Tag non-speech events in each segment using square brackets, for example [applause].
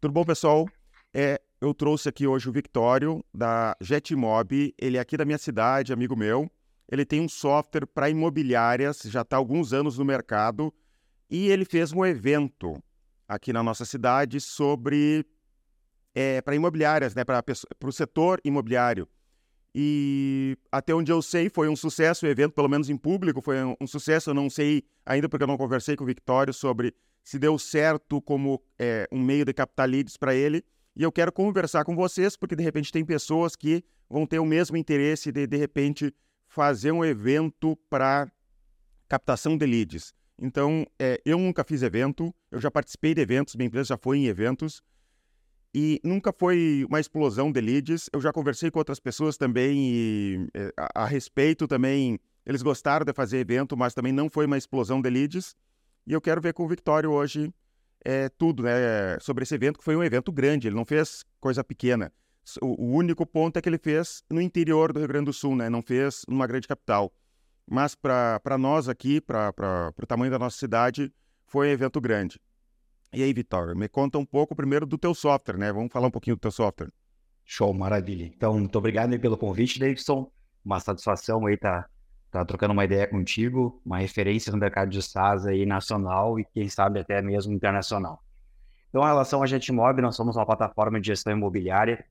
Tudo bom, pessoal? É, eu trouxe aqui hoje o Victório, da Jetmob. Ele é aqui da minha cidade, amigo meu. Ele tem um software para imobiliárias, já está há alguns anos no mercado. E ele fez um evento aqui na nossa cidade sobre é, para imobiliárias, né, para o setor imobiliário. E até onde eu sei, foi um sucesso o evento, pelo menos em público, foi um, um sucesso. Eu não sei ainda porque eu não conversei com o Victório sobre se deu certo como é, um meio de captar leads para ele. E eu quero conversar com vocês, porque de repente tem pessoas que vão ter o mesmo interesse de, de repente, fazer um evento para captação de leads. Então, é, eu nunca fiz evento, eu já participei de eventos, minha empresa já foi em eventos, e nunca foi uma explosão de leads. Eu já conversei com outras pessoas também e, é, a, a respeito também, eles gostaram de fazer evento, mas também não foi uma explosão de leads. E eu quero ver com o Victório hoje é, tudo né, sobre esse evento, que foi um evento grande, ele não fez coisa pequena. O, o único ponto é que ele fez no interior do Rio Grande do Sul, né, não fez numa grande capital. Mas para nós aqui, para o tamanho da nossa cidade, foi um evento grande. E aí, Vitória, me conta um pouco primeiro do teu software, né? Vamos falar um pouquinho do teu software. Show, maravilha. Então, muito obrigado pelo convite, Davidson. Uma satisfação aí estar tá tá trocando uma ideia contigo, uma referência no mercado de SaaS aí nacional e quem sabe até mesmo internacional. Então, em relação a Jetmob, nós somos uma plataforma de gestão imobiliária.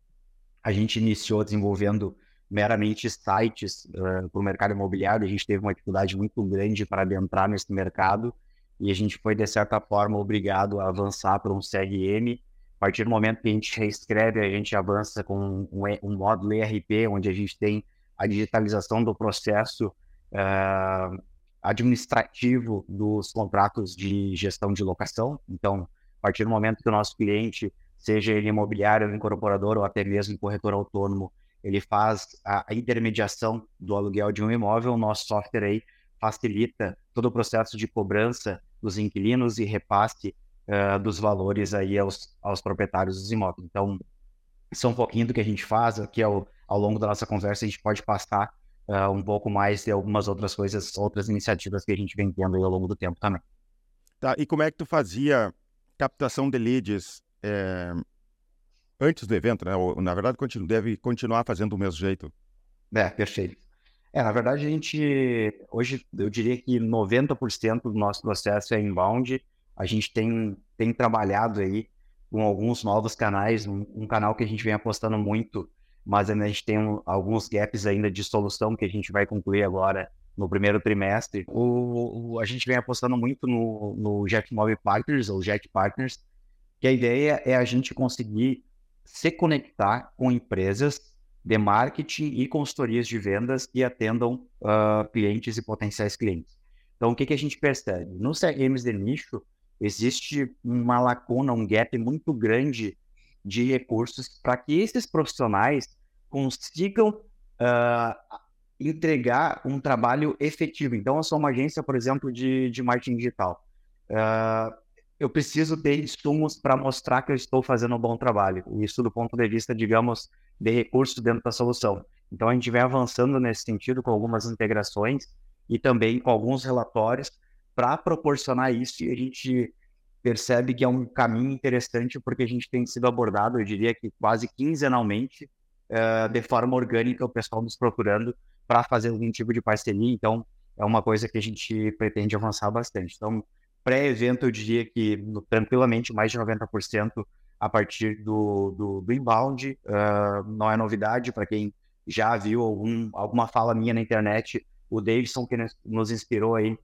A gente iniciou desenvolvendo meramente sites uh, para o mercado imobiliário. A gente teve uma dificuldade muito grande para adentrar nesse mercado e a gente foi, de certa forma, obrigado a avançar para um CRM. A partir do momento que a gente reescreve, a gente avança com um, um módulo ERP, onde a gente tem a digitalização do processo uh, administrativo dos contratos de gestão de locação. Então, a partir do momento que o nosso cliente, seja ele imobiliário, incorporador ou até mesmo corretor autônomo, ele faz a, intermediação do aluguel de um imóvel, o nosso software aí facilita todo o processo de cobrança dos inquilinos e repasse uh, dos valores aí aos, aos proprietários dos imóveis. Então, isso é um pouquinho do que a gente faz, aqui ao, ao longo da nossa conversa a gente pode passar uh, um pouco mais de algumas outras coisas, outras iniciativas que a gente vem tendo ao longo do tempo também. Tá, e como é que tu fazia captação de leads é, antes do evento, né? Ou, na verdade, continu, deve continuar fazendo do mesmo jeito. É, perfeito. É, na verdade, a gente, hoje, eu diria que 90% do nosso processo é inbound. A gente tem, tem trabalhado aí com alguns novos canais, um, um canal que a gente vem apostando muito mas a gente tem alguns gaps ainda de solução que a gente vai concluir agora no primeiro trimestre. O, o a gente vem apostando muito no, no Jetmob Partners, ou Jet Partners, que a ideia é a gente conseguir se conectar com empresas de marketing e consultorias de vendas que atendam uh, clientes e potenciais clientes. Então, o que, que a gente percebe? Nos CRMs de nicho, existe uma lacuna, um gap muito grande de recursos para que esses profissionais consigam uh, entregar um trabalho efetivo. Então, eu sou uma agência, por exemplo, de, de marketing digital. Uh, eu preciso ter insumos para mostrar que eu estou fazendo um bom trabalho. Isso do ponto de vista, digamos, de recursos dentro da solução. Então, a gente vem avançando nesse sentido com algumas integrações e também com alguns relatórios para proporcionar isso e a gente percebe que é um caminho interessante porque a gente tem sido abordado, eu diria que quase quinzenalmente, uh, de forma orgânica, o pessoal nos procurando para fazer algum tipo de parceria. Então, é uma coisa que a gente pretende avançar bastante. Então, pré-evento, eu diria que tranquilamente mais de 90% a partir do, do, do inbound. Uh, não é novidade para quem já viu algum, alguma fala minha na internet. O Davidson que nos inspirou aí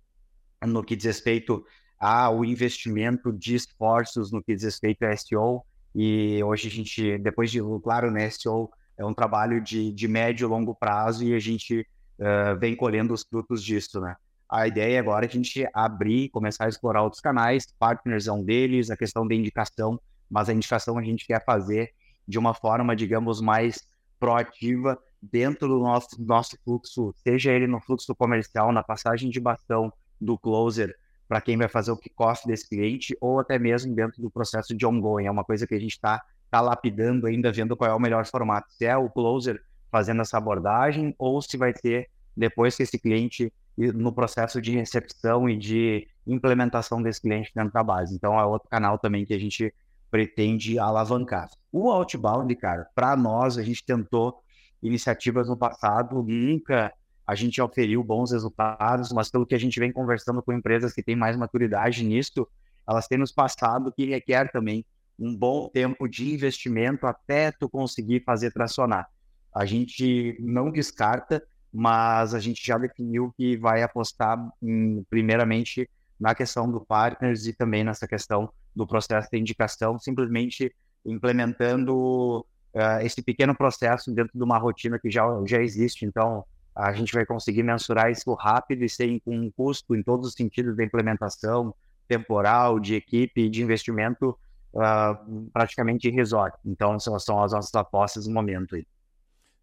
no que diz respeito ao investimento de esforços no que diz respeito a SEO. E hoje a gente, depois de, claro, né, SEO é um trabalho de, de médio e longo prazo e a gente uh, vem colhendo os frutos disso, né? A ideia agora é a gente abrir, começar a explorar outros canais, partners é um deles, a questão da indicação, mas a indicação a gente quer fazer de uma forma, digamos, mais proativa dentro do nosso, nosso fluxo, seja ele no fluxo comercial, na passagem de bastão do closer para quem vai fazer o kickoff desse cliente, ou até mesmo dentro do processo de ongoing. É uma coisa que a gente está está lapidando ainda, vendo qual é o melhor formato. Se é o closer fazendo essa abordagem ou se vai ter depois que esse cliente no processo de recepção e de implementação desse cliente dentro da base. Então é outro canal também que a gente pretende alavancar. O outbound, cara, para nós, a gente tentou iniciativas no passado, nunca a gente oferiu bons resultados, mas pelo que a gente vem conversando com empresas que têm mais maturidade nisso, elas têm nos passado que requer também um bom tempo de investimento até tu conseguir fazer tracionar. A gente não descarta, mas a gente já definiu que vai apostar em, primeiramente na questão do partners e também nessa questão do processo de indicação, simplesmente implementando uh, esse pequeno processo dentro de uma rotina que já, já existe. Então, a gente vai conseguir mensurar isso rápido e sem um custo em todos os sentidos da implementação temporal, de equipe, de investimento uh, praticamente irrisório. Então, são, são as nossas apostas no momento. Aí.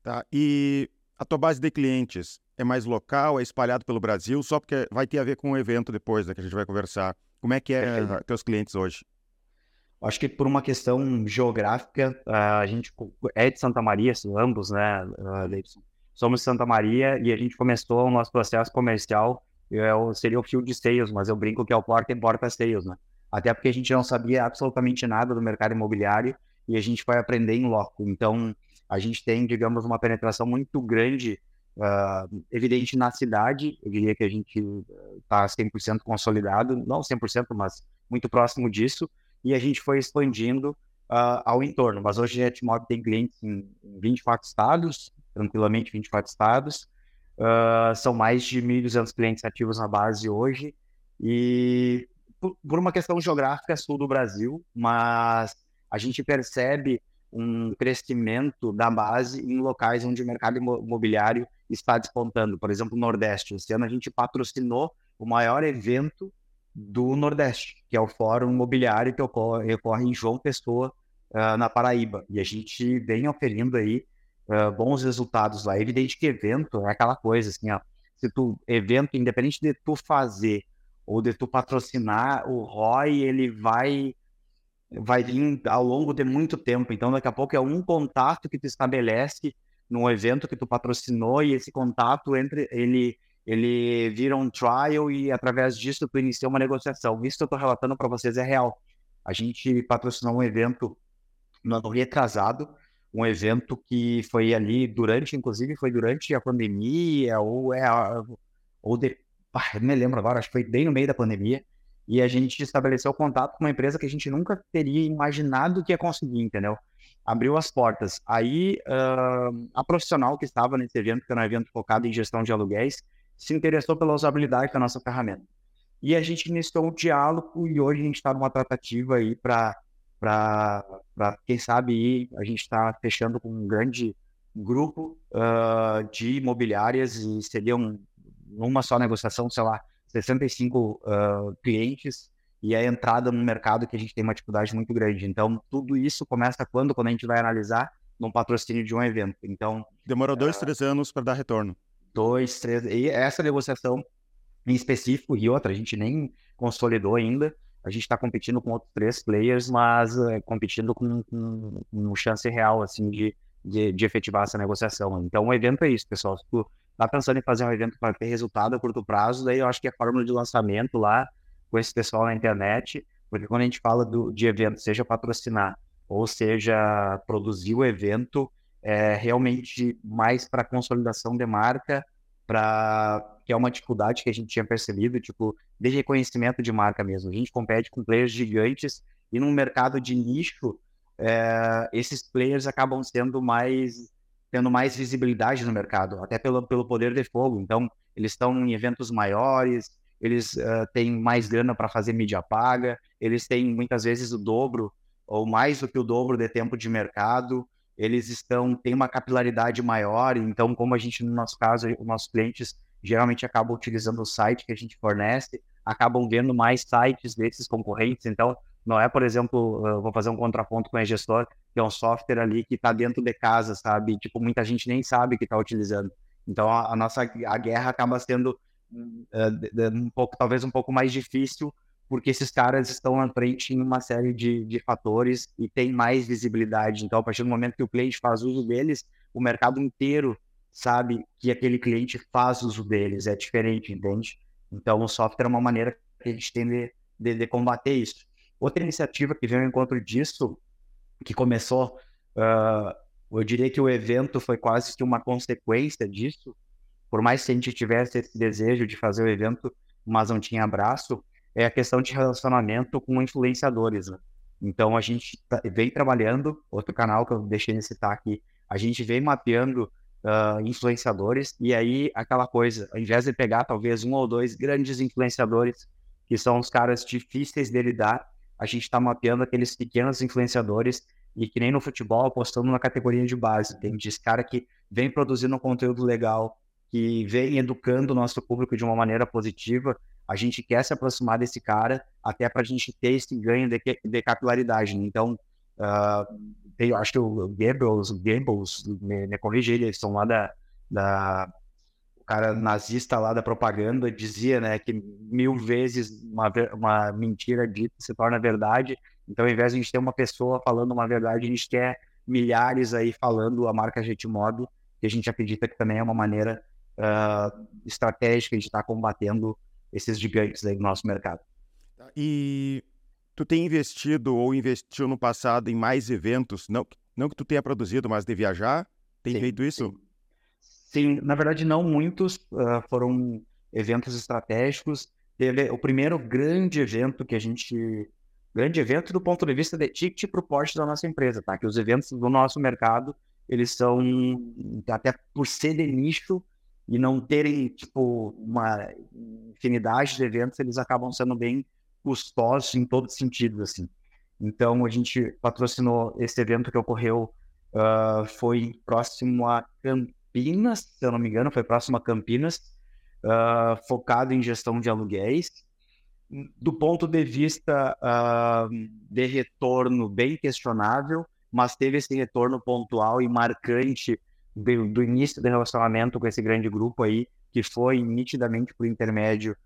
Tá. E a tua base de clientes é mais local, é espalhado pelo Brasil, só porque vai ter a ver com o evento depois, né, que a gente vai conversar. Como é que é Perfeito. teus clientes hoje? Acho que por uma questão geográfica, a gente é de Santa Maria, ambos, né, Leibson? Somos Santa Maria e a gente começou o nosso processo comercial, eu, seria o fio de sales, mas eu brinco que é o porta em porta sales, né? Até porque a gente não sabia absolutamente nada do mercado imobiliário e a gente foi aprender em loco. Então, a gente tem, digamos, uma penetração muito grande, uh, evidente na cidade. Eu diria que a gente está 100% consolidado, não 100%, mas muito próximo disso. E a gente foi expandindo uh, ao entorno. Mas hoje a Jetmob tem clientes em 24 estados, tranquilamente 24 estados. Uh, são mais de 1.200 clientes ativos na base hoje. E por, por uma questão geográfica, sul do Brasil, mas a gente percebe um crescimento da base em locais onde o mercado imobiliário está despontando. Por exemplo, o Nordeste. Esse ano a gente patrocinou o maior evento do Nordeste, que é o Fórum Imobiliário que ocorre, ocorre em João Pessoa, uh, na Paraíba. E a gente vem oferindo aí bons resultados lá. Evidente que evento é aquela coisa, assim, ó, se tu, evento, independente de tu fazer ou de tu patrocinar, o ROI, ele vai vai vir ao longo de muito tempo. Então, daqui a pouco é um contato que tu estabelece num evento que tu patrocinou e esse contato entre ele ele vira um trial e através disso tu inicia uma negociação. Isso que eu estou relatando para vocês é real. A gente patrocinou um evento no ano retrasado, um evento que foi ali durante, inclusive foi durante a pandemia ou é ou de, ah, não me lembro agora, acho que foi bem no meio da pandemia e a gente estabeleceu contato com uma empresa que a gente nunca teria imaginado que ia conseguir, entendeu? Abriu as portas. Aí, uh, a profissional que estava nesse evento, que era um evento focado em gestão de aluguéis, se interessou pela usabilidade da nossa ferramenta. E a gente iniciou um diálogo e hoje a gente está numa tratativa aí para, quem sabe, ir, a gente está fechando com um grande grupo uh, de imobiliárias e seria um, uma só negociação, sei lá, 65 uh, clientes e a entrada no mercado que a gente tem uma dificuldade muito grande. Então, tudo isso começa quando? Quando a gente vai analisar num patrocínio de um evento. Então. Demorou dois, uh, três anos para dar retorno. Dois, três. E essa negociação em específico e outra, a gente nem consolidou ainda. A gente está competindo com outros três players, mas uh, competindo com, com, com chance real, assim, de, de, de, efetivar essa negociação. Então, o evento é isso, pessoal. Se tu tá pensando em fazer um evento para ter resultado a curto prazo, daí eu acho que a fórmula de lançamento lá com esse pessoal na internet, porque quando a gente fala do, de evento, seja patrocinar ou seja produzir o evento, é realmente mais para consolidação de marca, para que é uma dificuldade que a gente tinha percebido, tipo, de reconhecimento de marca mesmo. A gente compete com players gigantes e num mercado de nicho, é, esses players acabam sendo mais tendo mais visibilidade no mercado, até pelo, pelo poder de fogo. Então, eles estão em eventos maiores, eles uh, têm mais grana para fazer mídia paga, eles têm muitas vezes o dobro ou mais do que o dobro de tempo de mercado, eles estão têm uma capilaridade maior. Então, como a gente no nosso caso, os nossos clientes geralmente acabam utilizando o site que a gente fornece, acabam vendo mais sites desses concorrentes. Então, não é, por exemplo, vou fazer um contraponto com a gestor, que é um software ali que está dentro de casa, sabe? Tipo, muita gente nem sabe que está utilizando. Então, a, a, nossa a guerra acaba sendo uh, um pouco, talvez um pouco mais difícil, porque esses caras estão à frente em uma série de, de fatores e tem mais visibilidade. Então, a partir do momento que o cliente faz uso deles, o mercado inteiro sabe que aquele cliente faz uso deles. É diferente, entende? Então, o software é uma maneira que a gente tem de, de, de combater isso. Outra iniciativa que veio ao encontro disso, que começou, uh, eu diria que o evento foi quase que uma consequência disso, por mais que a gente tivesse esse desejo de fazer o evento, mas não tinha abraço, é a questão de relacionamento com influenciadores. Né? Então a gente tá, vem trabalhando, outro canal que eu deixei de citar aqui, a gente vem mapeando uh, influenciadores, e aí aquela coisa, ao invés de pegar talvez um ou dois grandes influenciadores, que são os caras difíceis de lidar, a gente está mapeando aqueles pequenos influenciadores e que nem no futebol, apostando na categoria de base. Tem esse cara que vem produzindo um conteúdo legal, que vem educando o nosso público de uma maneira positiva. A gente quer se aproximar desse cara até para a gente ter esse ganho de, de capilaridade. Né? Então, uh, eu acho que o Goebbels, Goebbels me, me corrige ele, eles são lá da, da o cara nazista lá da propaganda dizia, né, que mil vezes uma, uma mentira dita se torna verdade. Então, ao invés de a gente ter uma pessoa falando uma verdade, a gente quer milhares aí falando a marca Jetmob, que a gente acredita que também é uma maneira uh, estratégica de estar combatendo esses gigantes aí no nosso mercado. E tu tem investido ou investiu no passado em mais eventos, não, não que tu tenha produzido, mas de viajar? Tem sim, feito isso? Sim. sim. na verdade não muitos, uh, foram eventos estratégicos. Teve o primeiro grande evento que a gente... Grande evento do ponto de vista de ticket para o porte da nossa empresa, tá? Que os eventos do nosso mercado, eles são, até por ser de nicho e não terem, tipo, uma infinidade de eventos, eles acabam sendo bem custosos em todos os sentidos, assim. Então, a gente patrocinou esse evento que ocorreu, uh, foi próximo a Campinas, se eu não me engano, foi próximo a Campinas, uh, focado em gestão de aluguéis. Do ponto de vista uh, de retorno, bem questionável, mas teve esse retorno pontual e marcante do, do, início do relacionamento com esse grande grupo aí, que foi nitidamente por intermédio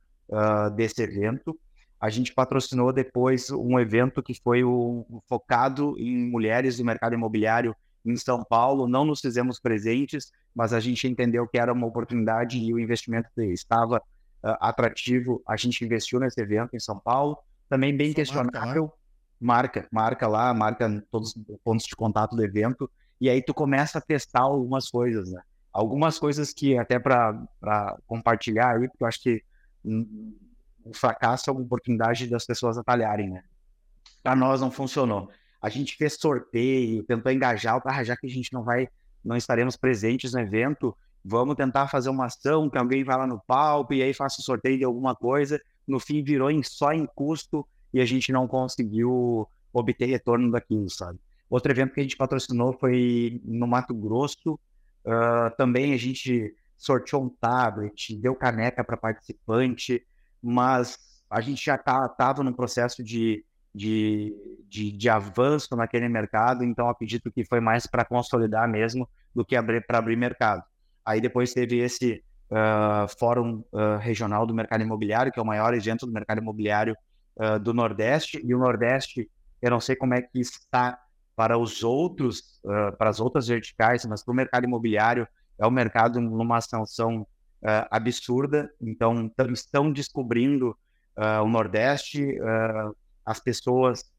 desse evento. A gente patrocinou depois um evento que foi o, focado em mulheres do mercado imobiliário em São Paulo. Não nos fizemos presentes, mas a gente entendeu que era uma oportunidade e o investimento estava uh, atrativo. A gente investiu nesse evento em São Paulo. Também bem Só questionável. Marca, marca, lá, marca todos os pontos de contato do evento. E aí tu começa a testar algumas coisas, né? Algumas coisas que até para compartilhar, porque eu acho que hum, o fracasso é uma oportunidade das pessoas atalharem, né? Para nós não funcionou. A gente fez sorteio, tentou engajar, ah, já que a gente não vai, não estaremos presentes no evento, vamos tentar fazer uma ação que alguém vai lá no palco e aí faça o sorteio de alguma coisa. No fim virou em, só em custo e a gente não conseguiu obter retorno daquilo, sabe? Outro evento que a gente patrocinou foi no Mato Grosso. Uh, também a gente sorteou um tablet, deu caneca para participante mas a gente já estava tá, no processo de, de, de, de, avanço naquele mercado, então acredito que foi mais para consolidar mesmo do que para abrir mercado. Aí depois teve esse uh, Fórum uh, Regional do Mercado Imobiliário, que é o maior evento do mercado imobiliário do Nordeste, e o Nordeste, eu não sei como é que está para os outros, para as outras verticais, mas para o mercado imobiliário é um mercado numa ascensão uh, absurda. Então, estão descobrindo uh, o Nordeste, uh, as pessoas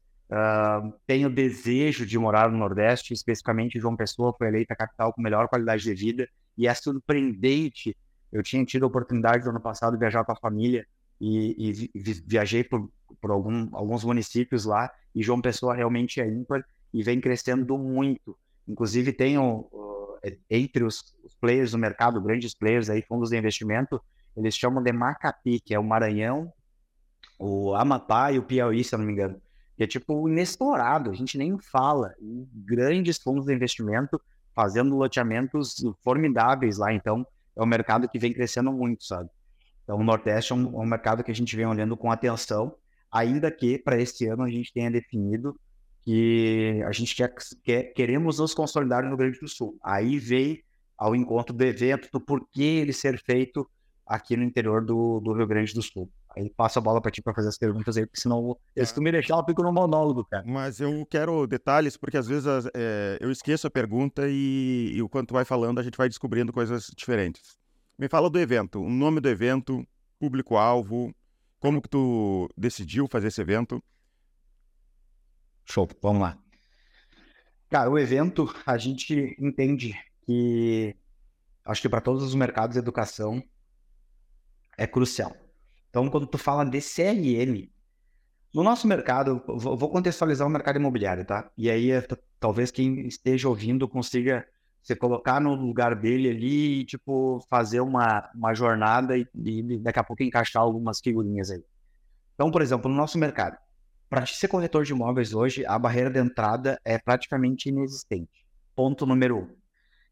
têm o desejo de morar no Nordeste, especificamente João Pessoa foi eleita capital com melhor qualidade de vida, e é surpreendente. Eu tinha tido a oportunidade no ano passado de viajar com a família e, e viajei por, por algum, alguns municípios lá, e João Pessoa realmente é ímpar e vem crescendo muito. Inclusive, tenho é, entre os, os, players do mercado, grandes players aí, fundos de investimento, eles chamam de Macapi, que é o Maranhão, o Amapá e o Piauí, se eu não me engano. Que é tipo inexplorado, a gente nem fala. E grandes fundos de investimento fazendo loteamentos formidáveis lá, então é um mercado que vem crescendo muito, sabe? Então o Nordeste é um, é um mercado que a gente vem olhando com atenção, ainda que para este ano a gente tenha definido que a gente quer, quer, queremos nos consolidar no Rio Grande do Sul. Aí veio ao encontro do evento, do porquê ele ser feito aqui no interior do, do Rio Grande do Sul. Aí passo a bola para ti para fazer as perguntas aí, porque senão é. se tu me deixar, eu fico no monólogo, cara. Mas eu quero detalhes, porque às vezes é, eu esqueço a pergunta e, e o quanto vai falando, a gente vai descobrindo coisas diferentes. Me fala do evento, o nome do evento, público-alvo, como que tu decidiu fazer esse evento? Show, vamos lá. Cara, o evento, a gente entende que, acho que para todos os mercados educação, é crucial. Então, quando tu fala de CRM, no nosso mercado, vou contextualizar o mercado imobiliário, tá? E aí, talvez quem esteja ouvindo consiga se colocar no lugar dele ali e, tipo, fazer uma, uma jornada e, e daqui a pouco encaixar algumas figurinhas aí. Então, por exemplo, no nosso mercado, para ser corretor de imóveis hoje, a barreira de entrada é praticamente inexistente. Ponto número um.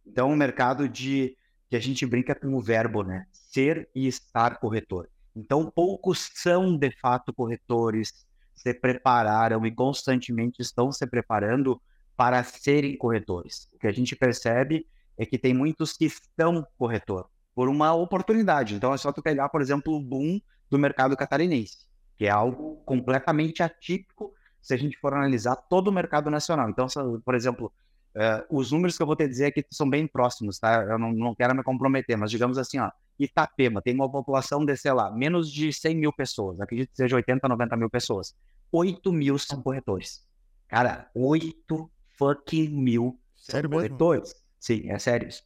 Então, o mercado de que a gente brinca com o verbo, né? Ser e estar corretor. Então, poucos são de fato corretores, se prepararam e constantemente estão se preparando para serem corretores. O que a gente percebe é que tem muitos que estão corretor por uma oportunidade. Então, é só tu pegar, por exemplo, o boom do mercado catarinense que é algo completamente atípico se a gente for analisar todo o mercado nacional. Então, por exemplo, uh, os números que eu vou te dizer aqui são bem próximos, tá? Eu não, não quero me comprometer, mas digamos assim, ó, Itapema tem uma população de, sei lá, menos de 100 mil pessoas, acredito que seja 80, 90 mil pessoas. 8 mil são corretores. Cara, 8 fucking mil sério são corretores. Mesmo? Sim, é sério isso.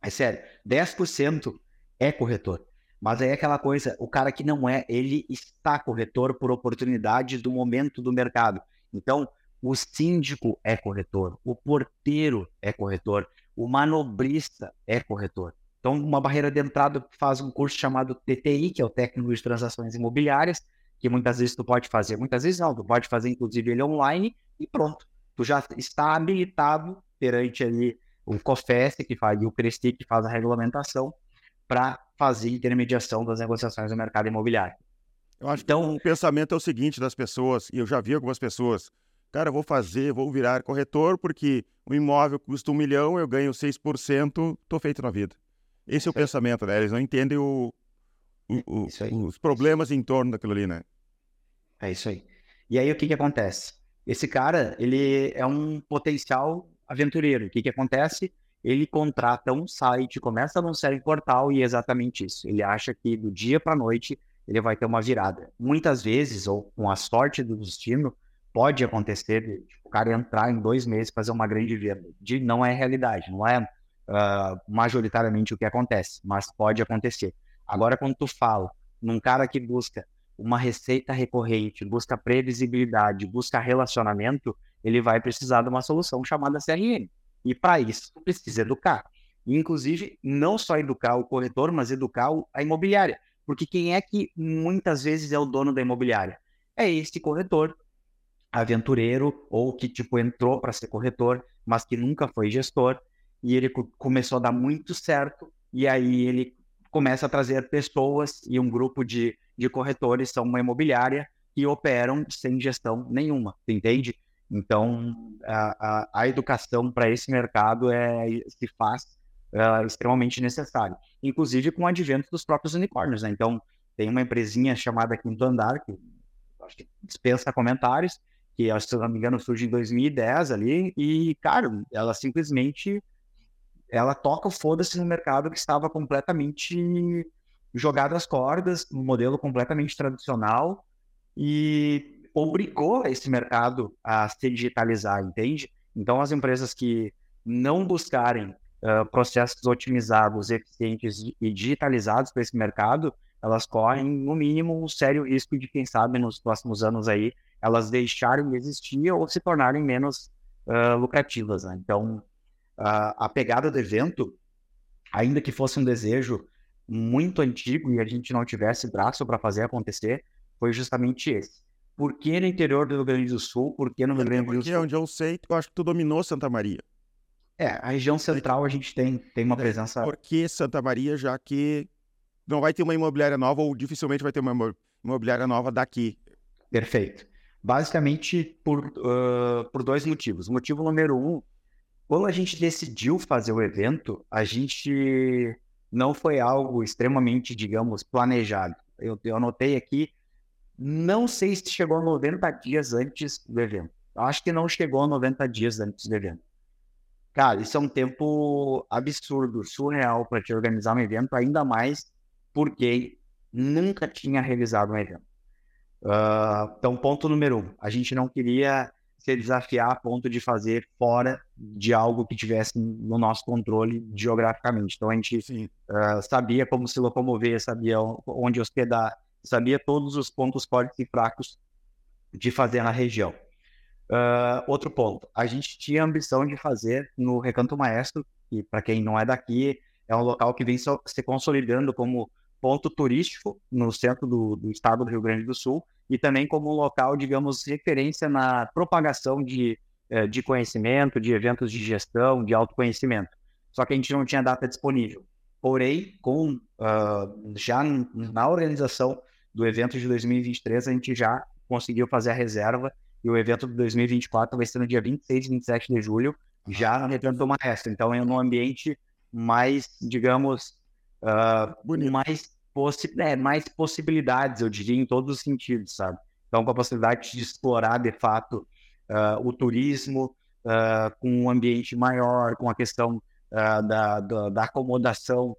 É sério. 10% é corretor. Mas aí é aquela coisa, o cara que não é, ele está corretor por oportunidade do momento do mercado. Então, o síndico é corretor, o porteiro é corretor, o manobrista é corretor. Então, uma barreira de entrada faz um curso chamado TTI, que é o Técnico de Transações Imobiliárias, que muitas vezes tu pode fazer, muitas vezes não, tu pode fazer inclusive ele online e pronto. Tu já está habilitado perante ali o COFES, que faz, e o CRESTI, que faz a regulamentação, para fazer intermediação das negociações do mercado imobiliário. Eu acho então, que o pensamento é o seguinte das pessoas, e eu já vi algumas pessoas, cara, vou fazer, vou virar corretor porque o imóvel custa um milhão, eu ganho 6%, tô feito na vida. Esse é o pensamento, né? Eles não entendem o, o, o, os problemas em torno daquilo ali, né? É isso aí. E aí o que que acontece? Esse cara, ele é um potencial aventureiro. O que que acontece? Ele contrata um site, começa a anunciar em portal e é exatamente isso. Ele acha que do dia para a noite ele vai ter uma virada. Muitas vezes, ou com a sorte do destino, pode acontecer de tipo, o cara entrar em dois meses fazer uma grande venda. De, não é realidade, não é uh, majoritariamente o que acontece, mas pode acontecer. Agora, quando tu fala num cara que busca uma receita recorrente, busca previsibilidade, busca relacionamento, ele vai precisar de uma solução chamada CRM. E para isso, precisa educar. Inclusive, não só educar o corretor, mas educar a imobiliária. Porque quem é que muitas vezes é o dono da imobiliária? É este corretor, aventureiro, ou que tipo entrou para ser corretor, mas que nunca foi gestor, e ele começou a dar muito certo, e aí ele começa a trazer pessoas e um grupo de, de corretores, são uma imobiliária, que operam sem gestão nenhuma, entende? Então, a, a, a educação para esse mercado é, se faz é, extremamente necessário, inclusive com o advento dos próprios unicórnios. Né? Então, tem uma empresinha chamada Quinto Andar, que acho que dispensa comentários, que, se não me engano, surge em 2010 ali, e, cara, ela simplesmente ela toca o foda-se no mercado que estava completamente jogado às cordas, um modelo completamente tradicional, e obrigou esse mercado a se digitalizar, entende? Então, as empresas que não buscarem uh, processos otimizados, eficientes e digitalizados para esse mercado, elas correm, no mínimo, um sério risco de, quem sabe, nos próximos anos aí, elas deixarem de existir ou se tornarem menos uh, lucrativas. Né? Então, uh, a pegada do evento, ainda que fosse um desejo muito antigo e a gente não tivesse braço para fazer acontecer, foi justamente esse por que no interior do Rio Grande do Sul? Por que no Rio Grande do Sul? Porque onde eu sei, eu acho que tu dominou Santa Maria. É, a região central a gente tem, tem uma presença. Por que Santa Maria, já que não vai ter uma imobiliária nova ou dificilmente vai ter uma imobiliária nova daqui? Perfeito. Basicamente por, uh, por dois motivos. Motivo número um, quando a gente decidiu fazer o evento, a gente não foi algo extremamente, digamos, planejado. Eu, eu anotei aqui não sei se chegou a 90 dias antes do evento. Acho que não chegou a 90 dias antes do evento. Cara, isso é um tempo absurdo, surreal para te organizar um evento, ainda mais porque nunca tinha realizado um evento. Uh, então, ponto número um, a gente não queria se desafiar a ponto de fazer fora de algo que tivesse no nosso controle geograficamente. Então a gente uh, sabia como se locomover, sabia onde hospedar, sabia todos os pontos fortes e fracos de fazer na região. Uh, outro ponto, a gente tinha a ambição de fazer no Recanto Maestro, que para quem não é daqui, é um local que vem se consolidando como ponto turístico no centro do, do estado do Rio Grande do Sul e também como um local, digamos, referência na propagação de, eh, de conhecimento, de eventos de gestão, de autoconhecimento. Só que a gente não tinha data disponível. Porém, com uh, já na organização do evento de 2023, a gente já conseguiu fazer a reserva e o evento de 2024 vai ser no dia 26 e 27 de julho, já no Retorno do Maestro. Então, é um ambiente mais, digamos, uh, mais, possi é, mais possibilidades, eu diria, em todos os sentidos, sabe? Então, com a possibilidade de explorar, de fato, uh, o turismo uh, com um ambiente maior, com a questão da, da, da, acomodação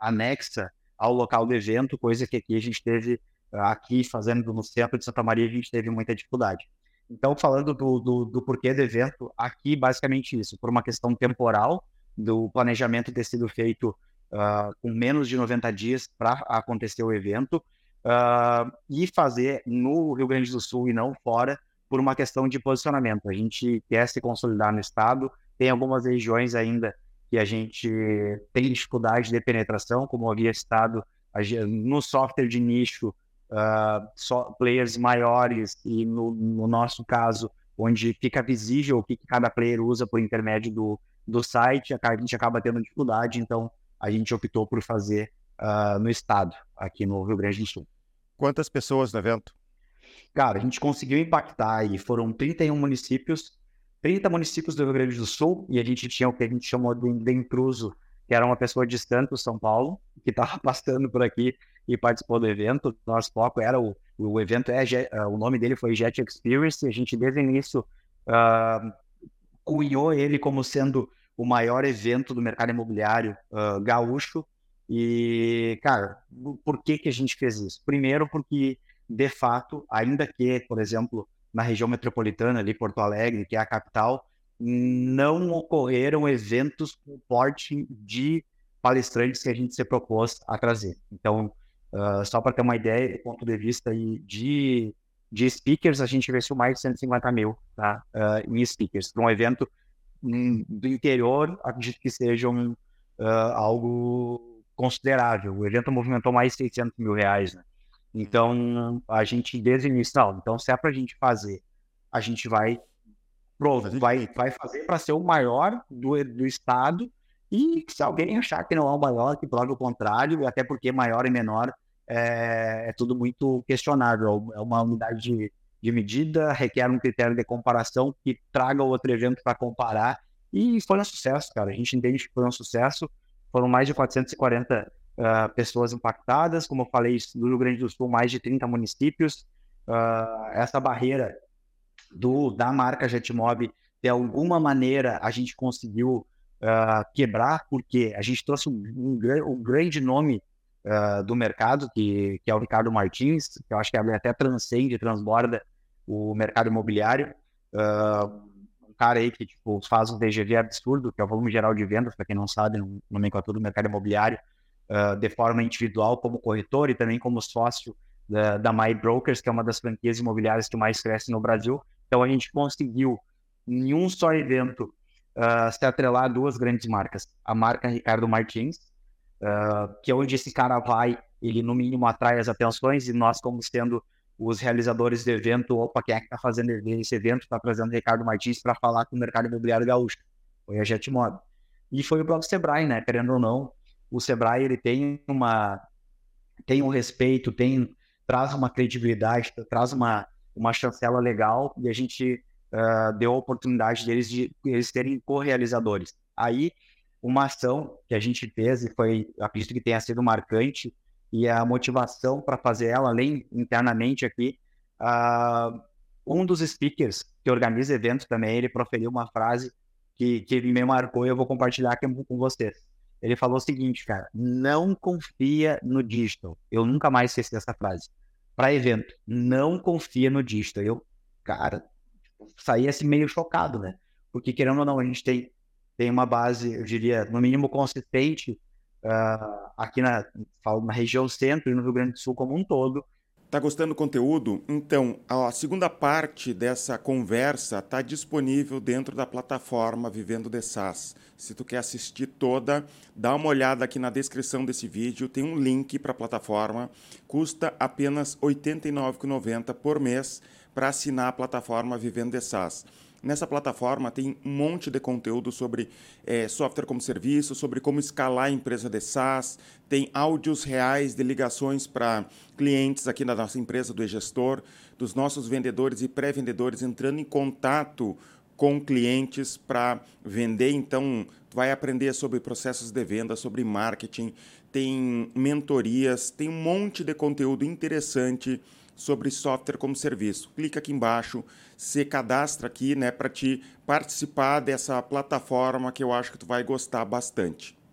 anexa ao local do evento, coisa que aqui a gente teve, aqui fazendo no centro de Santa Maria, a gente teve muita dificuldade. Então, falando do, do, do porquê do evento, aqui basicamente isso, por uma questão temporal, do planejamento ter sido feito uh, com menos de 90 dias para acontecer o evento uh, e fazer no Rio Grande do Sul e não fora por uma questão de posicionamento. A gente quer se consolidar no estado, tem algumas regiões ainda que a gente tem dificuldade de penetração, como havia citado no software de nicho, uh, so, players maiores e no, no, nosso caso, onde fica visível o que cada player usa por intermédio do, do site, a gente acaba tendo dificuldade, então a gente optou por fazer uh, no estado, aqui no Rio Grande do Sul. Quantas pessoas no evento? Cara, a gente conseguiu impactar e foram 31 municípios, 30 municípios do Rio Grande do Sul, e a gente tinha o que a gente chamou de, de intruso, que era uma pessoa distante São Paulo, que estava [laughs] passando por aqui e participou do evento. Nosso foco era o, o evento, é, uh, o nome dele foi Jet Experience, a gente desde o início uh, cunhou ele como sendo o maior evento do mercado imobiliário uh, gaúcho. E, cara, por que, que a gente fez isso? Primeiro, porque, de fato, ainda que, por exemplo, na região metropolitana, ali, Porto Alegre, que é a capital, não ocorreram eventos com porte de palestrantes que a gente se propôs a trazer. Então, uh, só para ter uma ideia, do ponto de vista de, de speakers, a gente investiu mais de 150 mil tá? Uh, em speakers, para um evento do interior, acredito que seja um, uh, algo considerável. O evento movimentou mais de 600 mil reais, né? Então, a gente, desde o início, não, então se é para a gente fazer, a gente vai, pronto, vai, vai fazer para ser o maior do, do estado e se alguém achar que não é o maior, que prove o contrário, até porque maior e menor é, é tudo muito questionável, é uma unidade de, de medida, requer um critério de comparação que traga outro evento para comparar. E foi um sucesso, cara. A gente entende que foi um sucesso. Foram mais de 440 uh, pessoas impactadas. Como eu falei, no Rio Grande do Sul, mais de 30 municípios. Uh, essa barreira do da marca Jetmob, de alguma maneira, a gente conseguiu uh, quebrar, porque a gente trouxe um, um, um grande nome uh, do mercado, que, que é o Ricardo Martins, que eu acho que até transcende, transborda o mercado imobiliário. Um cara aí que tipo, faz um VGV absurdo, que é o volume geral de vendas, para quem não sabe, no nomenclatura do mercado imobiliário, de forma individual como corretor e também como sócio da, da My Brokers, que é uma das franquias imobiliárias que mais cresce no Brasil. Então a gente conseguiu, em um só evento, uh, se atrelar a duas grandes marcas. A marca Ricardo Martins, uh, que é onde esse cara vai, ele no mínimo atrai as atenções, e nós, como sendo os realizadores do evento, opa, quem é que está fazendo esse evento? Está trazendo Ricardo Martins para falar com o mercado imobiliário gaúcho. Foi a Jetmob. E foi o próprio Sebrae, né? Querendo ou não, o Sebrae ele tem uma tem um respeito, tem traz uma credibilidade, traz uma uma chancela legal e a gente uh, deu a oportunidade deles de eles terem co-realizadores. Aí uma ação que a gente fez e foi, acredito que tenha sido marcante, e a motivação para fazer ela, além internamente aqui, uh, um dos speakers que organiza eventos também, ele proferiu uma frase que, que me marcou e eu vou compartilhar aqui com vocês. Ele falou o seguinte, cara, não confia no digital. Eu nunca mais esqueci essa frase. Para evento, não confia no digital. Eu, cara, saí assim meio chocado, né? Porque querendo ou não, a gente tem, tem uma base, eu diria, no mínimo consistente uh, aqui na, na região centro e no Rio Grande do Sul como um todo, Tá gostando do conteúdo? Então, a segunda parte dessa conversa está disponível dentro da plataforma Vivendo de SaaS. Se tu quer assistir toda, dá uma olhada aqui na descrição desse vídeo, tem um link para a plataforma, custa apenas R$ 89,90 por mês para assinar a plataforma Vivendo de SaaS. Nessa plataforma tem um monte de conteúdo sobre é, software como serviço, sobre como escalar a empresa de SaaS, tem áudios reais de ligações para clientes aqui da nossa empresa, do e-gestor, dos nossos vendedores e pré-vendedores entrando em contato com clientes para vender. Então, vai aprender sobre processos de venda, sobre marketing, tem mentorias, tem um monte de conteúdo interessante sobre software como serviço. Clica aqui embaixo, se cadastra aqui, né, para te participar dessa plataforma que eu acho que tu vai gostar bastante.